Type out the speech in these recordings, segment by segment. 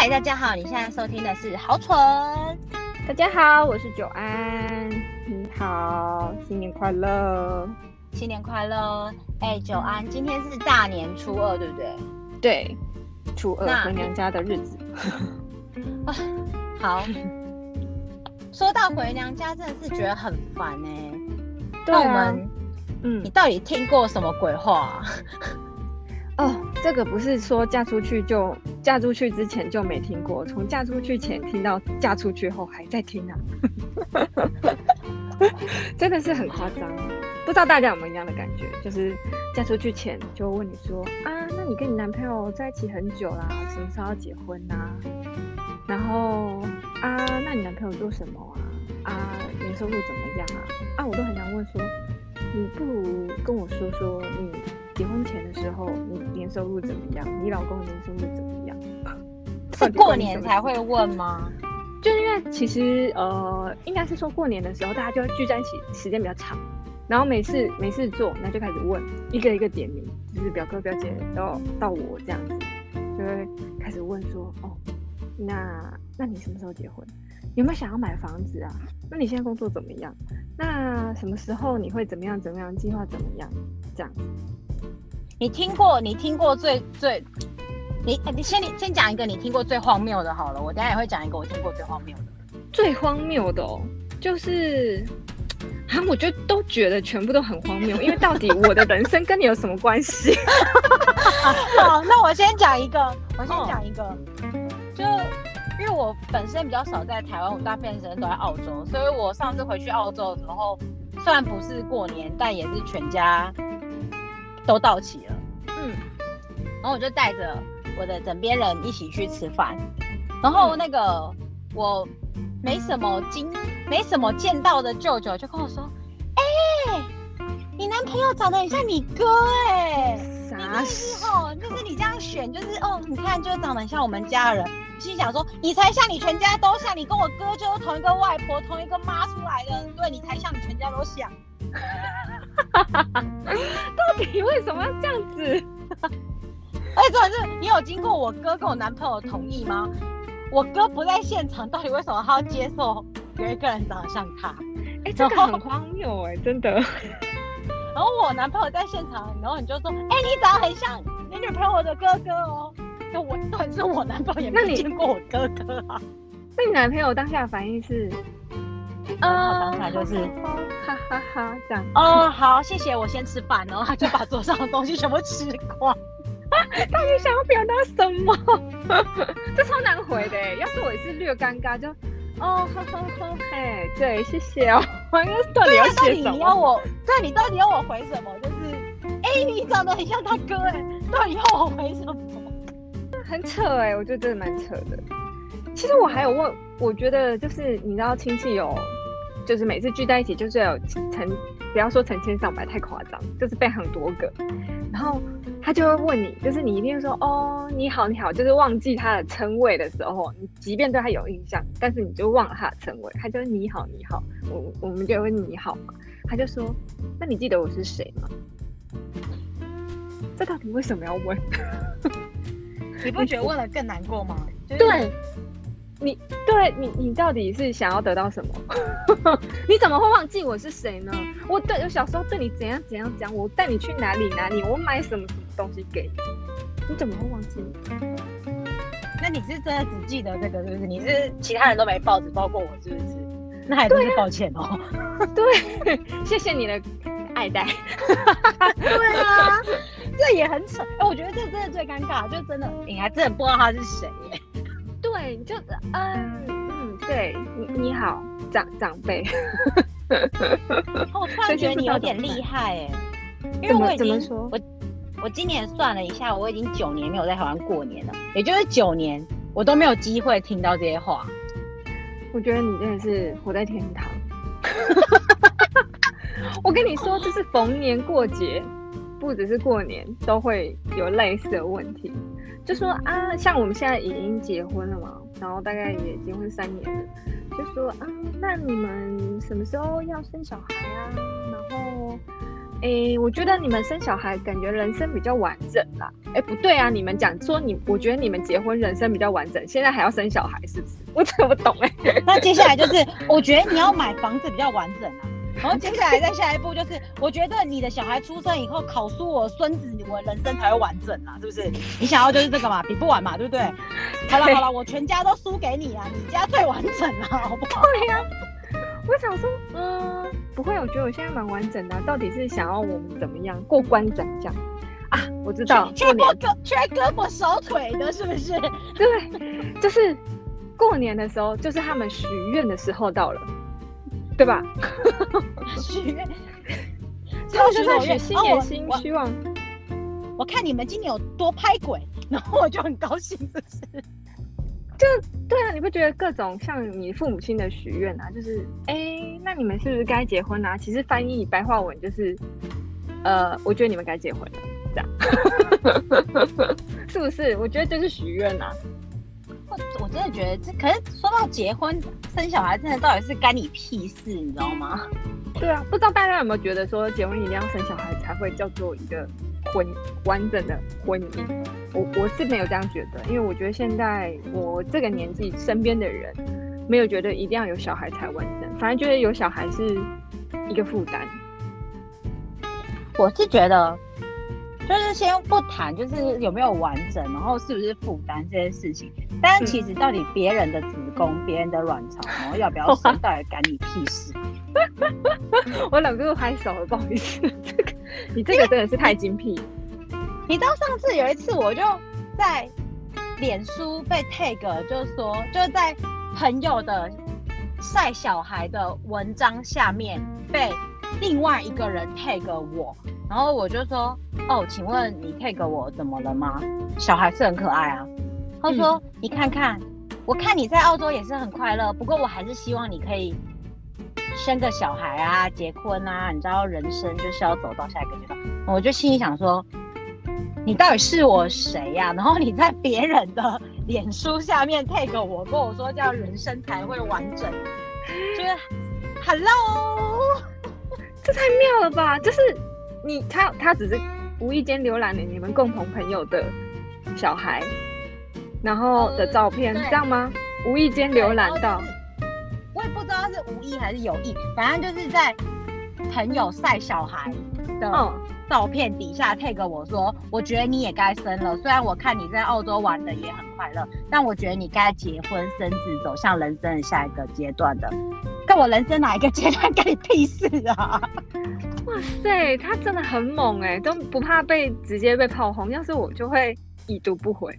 嗨，大家好，你现在收听的是好蠢。大家好，我是九安。你好，新年快乐，新年快乐。哎、欸，九安，今天是大年初二，对不对？对，初二回娘家的日子。啊，好。说到回娘家，真的是觉得很烦哎、欸。对啊。那我们，嗯，你到底听过什么鬼话、啊？这个不是说嫁出去就嫁出去之前就没听过，从嫁出去前听到嫁出去后还在听啊，真的是很夸张。不知道大家有没有一样的感觉，就是嫁出去前就问你说啊，那你跟你男朋友在一起很久啦，什么时候要结婚呐、啊？然后啊，那你男朋友做什么啊？啊，年收入怎么样啊？啊，我都很想问说，你不如跟我说说你。结婚前的时候，你年收入怎么样？你老公的年收入怎么样？是过年才会问吗？就是因为其实呃，应该是说过年的时候，大家就会聚在一起，时间比较长，然后没事没事做，那就开始问一个一个点名，就是表哥表姐到到我这样子，就会开始问说，哦，那那你什么时候结婚？有没有想要买房子啊？那你现在工作怎么样？那什么时候你会怎么样怎么样？计划怎么样？这样子。你听过？你听过最最，你你先你先讲一个你听过最荒谬的好了，我等下也会讲一个我听过最荒谬的。最荒谬的哦，就是啊，我就都觉得全部都很荒谬，因为到底我的人生跟你有什么关系？好，那我先讲一个，我先讲一个，哦、就因为我本身比较少在台湾，我大部分时间都在澳洲，所以我上次回去澳洲的时候，虽然不是过年，但也是全家。都到齐了，嗯，然后我就带着我的枕边人一起去吃饭，然后那个、嗯、我没什么经没什么见到的舅舅就跟我说，哎、欸，你男朋友长得很像你哥哎、欸，啥时候？就是你这样选，就是哦，你看就是长得很像我们家人，心想说你才像，你全家都像，你跟我哥就是同一个外婆同一个妈出来的，对，你才像，你全家都像。到底为什么要这样子？哎，重点是你有经过我哥跟我男朋友同意吗？我哥不在现场，到底为什么他要接受有一个人长得像他？哎，这个很荒谬哎，真的。然后我男朋友在现场，然后你就说：“哎，你长得很像你女朋友的哥哥哦。”那我当然是我男朋友也没见过我哥哥啊。那你男朋友当下的反应是？啊，当下就是哈哈哈这样。哦，好，谢谢，我先吃饭，然后他就把桌上的东西全部吃光。到底想要表达什么？这超难回的，要是我也是略尴尬，就哦，呵呵呵，嘿，对，谢谢哦。我应该到底要写什么？你要我，对，你到底要我回什么？就是，哎，你长得很像他哥，哎，到底要我回什么？很扯哎，我觉得真的蛮扯的。其实我还有问，我觉得就是你知道亲戚有。就是每次聚在一起，就是有成，不要说成千上百，太夸张，就是被很多个。然后他就会问你，就是你一定说哦，你好，你好，就是忘记他的称谓的时候，你即便对他有印象，但是你就忘了他的称谓，他就你好，你好，我我们就会问你好嘛。他就说，那你记得我是谁吗？这到底为什么要问？你不觉得问了更难过吗？就是、对。你对你，你到底是想要得到什么？你怎么会忘记我是谁呢？我对我小时候对你怎样怎样讲，我带你去哪里哪里，我买什么什么东西给你，你怎么会忘记？那你是真的只记得这个，是不是？你是其他人都没报，只包括我，是不是？那还真是抱歉哦。对啊，对，谢谢你的爱戴。对啊，这也很扯。哎，我觉得这真的最尴尬，就真的你还真的不知道他是谁耶。对，就嗯嗯，对你你好，长长辈。我突然觉得你有点厉害哎，因为我已经我我今年算了一下，我已经九年没有在台湾过年了，也就是九年我都没有机会听到这些话。我觉得你真的是活在天堂。我跟你说，就是逢年过节，不只是过年，都会有类似的问题。就说啊，像我们现在已经结婚了嘛，然后大概也结婚三年了，就说啊，那你们什么时候要生小孩啊？然后哎，我觉得你们生小孩感觉人生比较完整啦。哎，不对啊，你们讲说你，我觉得你们结婚人生比较完整，现在还要生小孩，是不是？我怎么不懂哎。那接下来就是，我觉得你要买房子比较完整啊。然后接下来再下一步就是，我觉得你的小孩出生以后，考出我孙子，我人生才会完整啊，是不是？你想要就是这个嘛，比不完嘛，对不对？好了好了，我全家都输给你啊，你家最完整了，好不好？对呀、啊。我想说，嗯，不会，我觉得我现在蛮完整的、啊。到底是想要我们怎么样过关斩将啊？我知道，缺胳膊缺胳膊少腿的，是不是？对，就是过年的时候，就是他们许愿的时候到了，对吧？许愿，他们就在许新年新希望。我看你们今年有多拍鬼，然后我就很高兴，是不是？就对啊，你不觉得各种像你父母亲的许愿啊，就是哎、欸，那你们是不是该结婚啊？其实翻译白话文就是，呃，我觉得你们该结婚了，这样，是不是？我觉得就是许愿啊。真的觉得这，可是说到结婚生小孩，真的到底是干你屁事，你知道吗？对啊，不知道大家有没有觉得说，结婚一定要生小孩才会叫做一个。婚完整的婚姻，我我是没有这样觉得，因为我觉得现在我这个年纪身边的人没有觉得一定要有小孩才完整，反而觉得有小孩是一个负担。我是觉得，就是先不谈就是有没有完整，然后是不是负担这件事情，但其实到底别人的子宫、别、嗯、人的卵巢，然后要不要生，到底干你屁事？我忍不住拍手了，不好意思。这个你这个真的是太精辟。你知道上次有一次，我就在脸书被 tag，就是说，就是在朋友的晒小孩的文章下面被另外一个人 tag 我，然后我就说：“哦，请问你 tag 我怎么了吗？小孩是很可爱啊。”他说：“嗯、你看看，我看你在澳洲也是很快乐，不过我还是希望你可以。”生个小孩啊，结婚啊，你知道人生就是要走到下一个阶段。我就心里想说，你到底是我谁呀、啊？然后你在别人的脸书下面 tag 我，跟我说这样人生才会完整，就是 Hello，这太妙了吧？就是你他他只是无意间浏览了你们共同朋友的小孩，然后的照片，呃、这样吗？无意间浏览到。我也不知道是无意还是有意，反正就是在朋友晒小孩的照片底下 tag 我说，我觉得你也该生了。虽然我看你在澳洲玩的也很快乐，但我觉得你该结婚生子，走向人生的下一个阶段的。跟我人生哪一个阶段跟你屁事啊！哇塞，他真的很猛哎、欸，都不怕被直接被炮轰。要是我就会已读不回。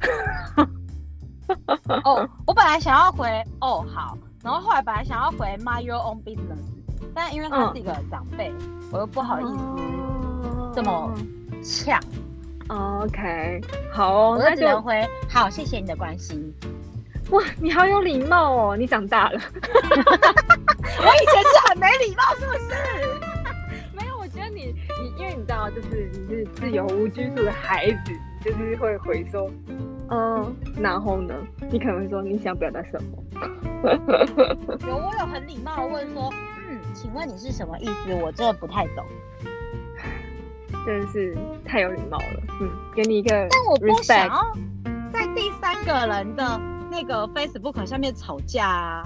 哦，我本来想要回哦好。然后后来本来想要回 your own business，但因为他是一个长辈，嗯、我又不好意思这么呛。OK，好哦，我就只能回好，谢谢你的关心。哇，你好有礼貌哦，你长大了。我以前是很没礼貌，是不是？你你因为你知道，就是你是自由无拘束的孩子，就是会回说。嗯，然后呢？你可能会说你想表达什么？有，我有很礼貌的问说，嗯，请问你是什么意思？我真的不太懂。真的是太有礼貌了，嗯，给你一个。但我不想要在第三个人的那个 Facebook 上面吵架啊。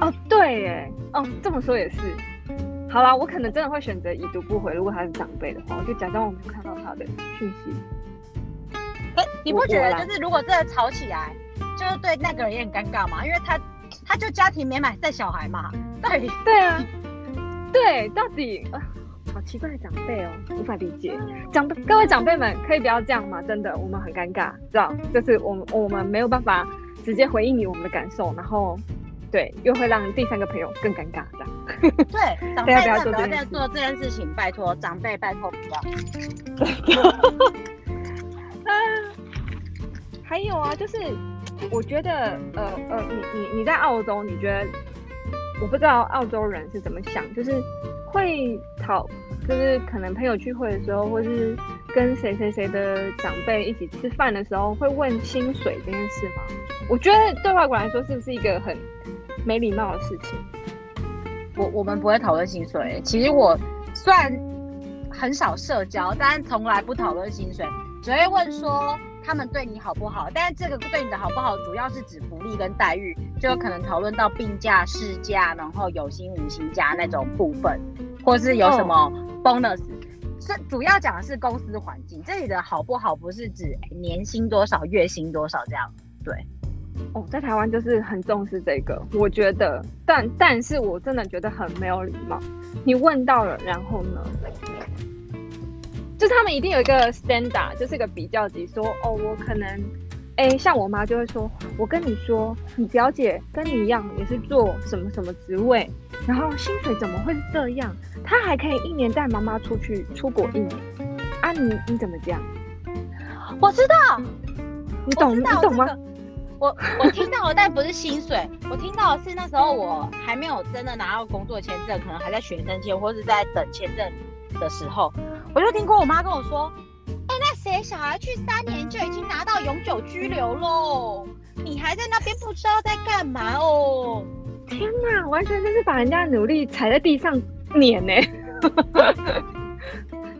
哦，对，耶，哦，这么说也是。好啦，我可能真的会选择已读不回。如果他是长辈的话，我就假装我没有看到他的讯息。你不觉得就是如果真的吵起来，就是对那个人也很尴尬吗？因为他他就家庭美满带小孩嘛，对 对啊，对，到底啊，好奇怪的长辈哦，无法理解。长辈各位长辈们可以不要这样吗？真的，我们很尴尬，知道？就是我们我们没有办法直接回应你我们的感受，然后对，又会让第三个朋友更尴尬，这样。对，长辈不要不要做这件事情，拜托长辈拜托不要。还有啊，就是我觉得，呃呃，你你你在澳洲，你觉得我不知道澳洲人是怎么想，就是会讨，就是可能朋友聚会的时候，或是跟谁谁谁的长辈一起吃饭的时候，会问薪水这件事吗？我觉得对外国来说，是不是一个很没礼貌的事情？我我们不会讨论薪水，其实我虽然很少社交，但从来不讨论薪水，只会问说他们对你好不好。但是这个对你的好不好，主要是指福利跟待遇，就有可能讨论到病假、事假，然后有薪无薪假那种部分，或是有什么 bonus。这、哦、主要讲的是公司环境，这里的好不好不是指年薪多少、月薪多少这样，对。哦，在台湾就是很重视这个，我觉得，但但是我真的觉得很没有礼貌。你问到了，然后呢？就是他们一定有一个 standard，就是一个比较级，说哦，我可能，哎，像我妈就会说，我跟你说，你表姐跟你一样也是做什么什么职位，然后薪水怎么会是这样？她还可以一年带妈妈出去出国一年，啊你，你你怎么这样？我知道，你懂，你懂吗？我我听到了，但不是薪水。我听到的是那时候我还没有真的拿到工作签证，可能还在学生签或是在等签证的时候，我就听过我妈跟我说：“哎、欸，那谁小孩去三年就已经拿到永久居留喽？你还在那边不知道在干嘛哦？”天哪，完全就是把人家努力踩在地上碾呢、欸！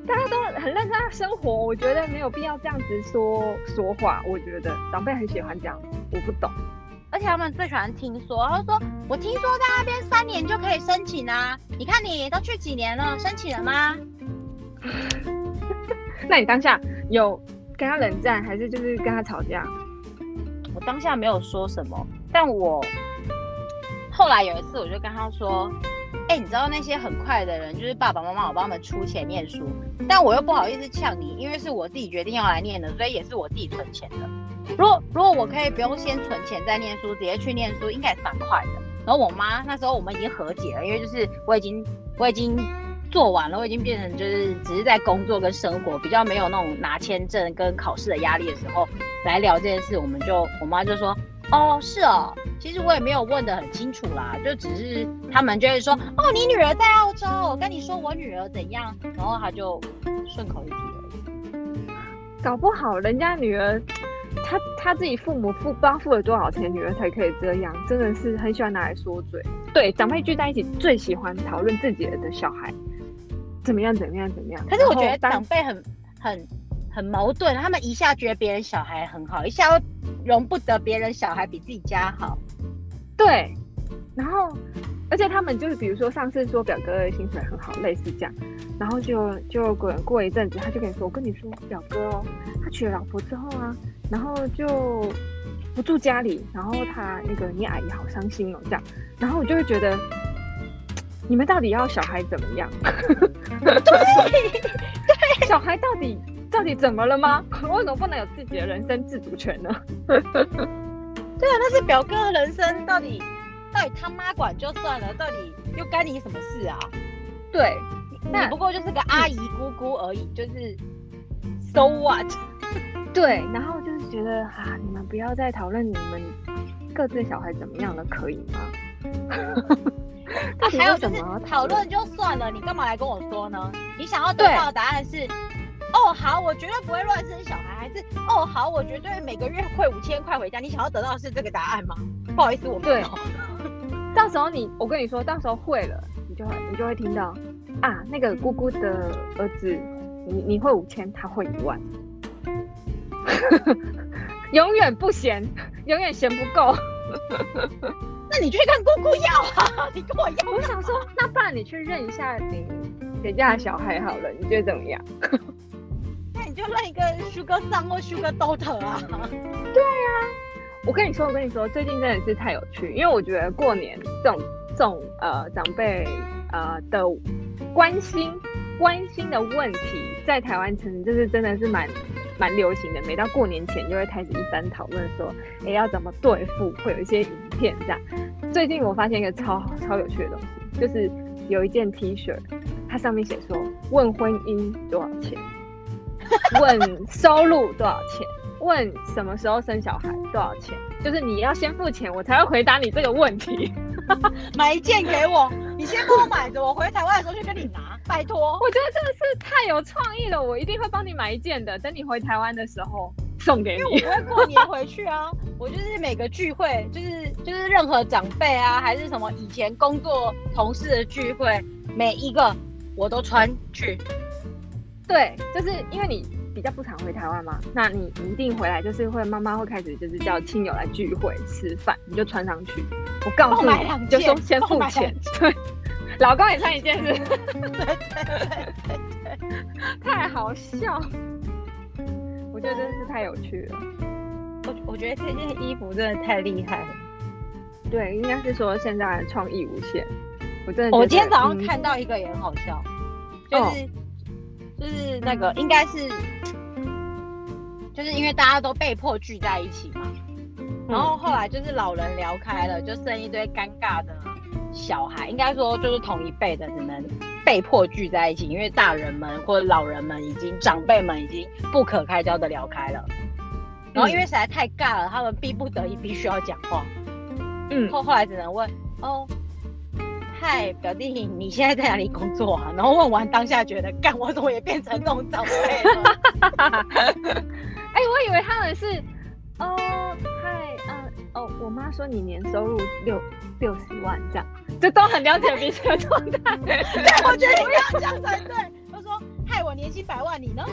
大家都很认真在生活，我觉得没有必要这样子说说话。我觉得长辈很喜欢这样，我不懂。而且他们最喜欢听说，他说：“我听说在那边三年就可以申请啊，你看你都去几年了，申请了吗？” 那你当下有跟他冷战，还是就是跟他吵架？我当下没有说什么，但我后来有一次，我就跟他说。哎、你知道那些很快的人，就是爸爸妈妈，我帮他们出钱念书，但我又不好意思呛你，因为是我自己决定要来念的，所以也是我自己存钱的。如果如果我可以不用先存钱再念书，直接去念书，应该是蛮快的。然后我妈那时候我们已经和解了，因为就是我已经我已经做完了，我已经变成就是只是在工作跟生活比较没有那种拿签证跟考试的压力的时候来聊这件事，我们就我妈就说。哦，是哦，其实我也没有问的很清楚啦，就只是他们就会说，哦，你女儿在澳洲，我跟你说我女儿怎样，然后他就顺口一提而已。搞不好人家女儿，他他自己父母付不知道付了多少钱，女儿才可以这样，真的是很喜欢拿来说嘴。对，长辈聚在一起最喜欢讨论自己的小孩怎么样怎么样怎么样。可是我觉得长辈很很很矛盾，他们一下觉得别人小孩很好，一下又。容不得别人小孩比自己家好，对，然后，而且他们就是，比如说上次说表哥的薪水很好，类似这样，然后就就过过一阵子，他就跟你说，我跟你说，表哥哦，他娶了老婆之后啊，然后就不住家里，然后他那个你阿姨好伤心哦，这样，然后我就会觉得，你们到底要小孩怎么样？对，对，小孩到底。到底怎么了吗？为什么不能有自己的人生自主权呢？对啊，那是表哥的人生，到底到底他妈管就算了，到底又干你什么事啊？对，那你不过就是个阿姨姑姑而已，就是 so what？对，然后就是觉得啊，你们不要再讨论你们各自小孩怎么样了，可以吗？那还有什么讨论就算了，你干嘛来跟我说呢？你想要得到的答案是？哦，好，我绝对不会乱生小孩，还是哦，好，我绝对每个月汇五千块回家。你想要得到的是这个答案吗？不好意思，我没有。到时候你，我跟你说，到时候会了，你就会你就会听到啊，那个姑姑的儿子，你你会五千，他会一万，永远不嫌，永远嫌不够。那你去跟姑姑要啊，你跟我要。我想说，那不然你去认一下你谁家的小孩好了，你觉得怎么样？就认一个 Sugar Son 或 Sugar Daughter 啊！对啊，我跟你说，我跟你说，最近真的是太有趣，因为我觉得过年这种这种呃长辈呃的关心关心的问题，在台湾城就是真的是蛮蛮流行的。每到过年前就会开始一番讨论，说哎、要怎么对付，会有一些影片这样。最近我发现一个超超有趣的东西，就是有一件 T 恤，它上面写说问婚姻多少钱。问收入多少钱？问什么时候生小孩多少钱？就是你要先付钱，我才会回答你这个问题。买一件给我，你先帮我买着，我回台湾的时候去跟你拿，拜托。我觉得真的是太有创意了，我一定会帮你买一件的。等你回台湾的时候送给你。因为我不会过年回去啊，我就是每个聚会，就是就是任何长辈啊，还是什么以前工作同事的聚会，每一个我都穿去。对，就是因为你比较不常回台湾嘛，那你你一定回来就是会妈妈会开始就是叫亲友来聚会吃饭，你就穿上去。我告诉你，你就说先付钱。对，老公也穿一件是。对对对对对，太好笑。我觉得真是太有趣了。我我觉得这件衣服真的太厉害了。对，应该是说现在创意无限。我真的，我今天早上看到一个也很好笑，就是、哦、就是那个应该是，就是因为大家都被迫聚在一起嘛，嗯、然后后来就是老人聊开了，就剩一堆尴尬的小孩，应该说就是同一辈的只能被迫聚在一起，因为大人们或者老人们已经长辈们已经不可开交的聊开了，然后因为实在太尬了，他们逼不得已必须要讲话。嗯，后后来只能问哦，嗨，表弟，你现在在哪里工作啊？然后问完当下觉得，干，我怎么也变成这种长辈了？哎，我以为他们是哦，嗨，嗯，哦，我妈说你年收入六六十万这样，就都很了解彼此的状态。对，我觉得不要这样才对。他说，嗨，我年薪百万，你呢？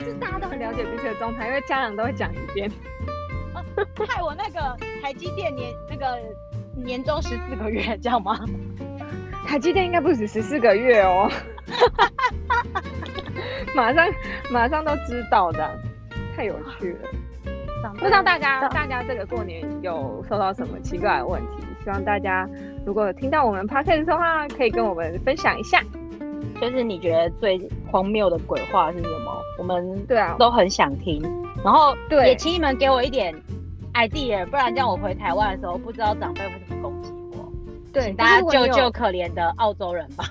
就大家都很了解彼此的状态，因为家长都会讲一遍。哦害我那个台积电年那个年终十四个月，这样吗？台积电应该不止十四个月哦。马上马上都知道的，太有趣了。不知道大家大家这个过年有收到什么奇怪的问题？希望大家如果听到我们 podcast 的话，可以跟我们分享一下。就是你觉得最荒谬的鬼话是什么？我们对啊都很想听。然后对，也请你们给我一点。idea，不然这样我回台湾的时候，不知道长辈会怎么攻击我。对，请大家救救可怜的澳洲人吧。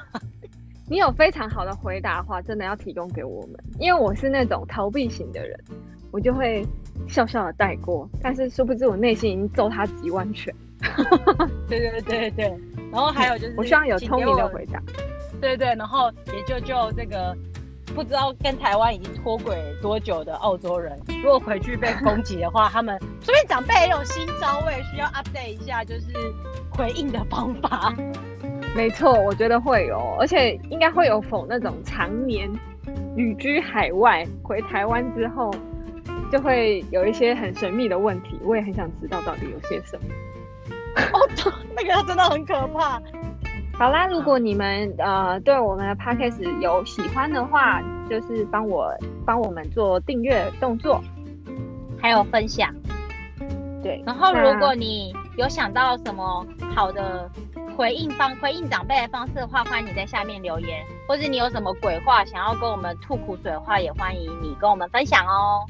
你有非常好的回答的话，真的要提供给我们，因为我是那种逃避型的人，我就会笑笑的带过。但是殊不知我内心已经揍他几万拳。对对对对，然后还有就是，我希望有聪明的回答。对对，然后也就就这个。不知道跟台湾已经脱轨多久的澳洲人，如果回去被攻击的话，他们说不定长辈也有新招，我也需要 update 一下，就是回应的方法。没错，我觉得会有，而且应该会有否那种常年旅居海外回台湾之后，就会有一些很神秘的问题，我也很想知道到底有些什么。哦，那个真的很可怕。好啦，如果你们呃对我们的 podcast 有喜欢的话，就是帮我帮我们做订阅动作，还有分享。对，然后如果你有想到什么好的回应方回应长辈的方式的话，欢迎你在下面留言，或者你有什么鬼话想要跟我们吐苦水的话，也欢迎你跟我们分享哦。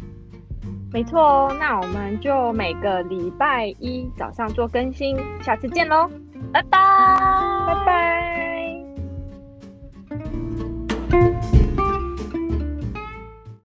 没错哦，那我们就每个礼拜一早上做更新，下次见喽。拜拜，拜拜。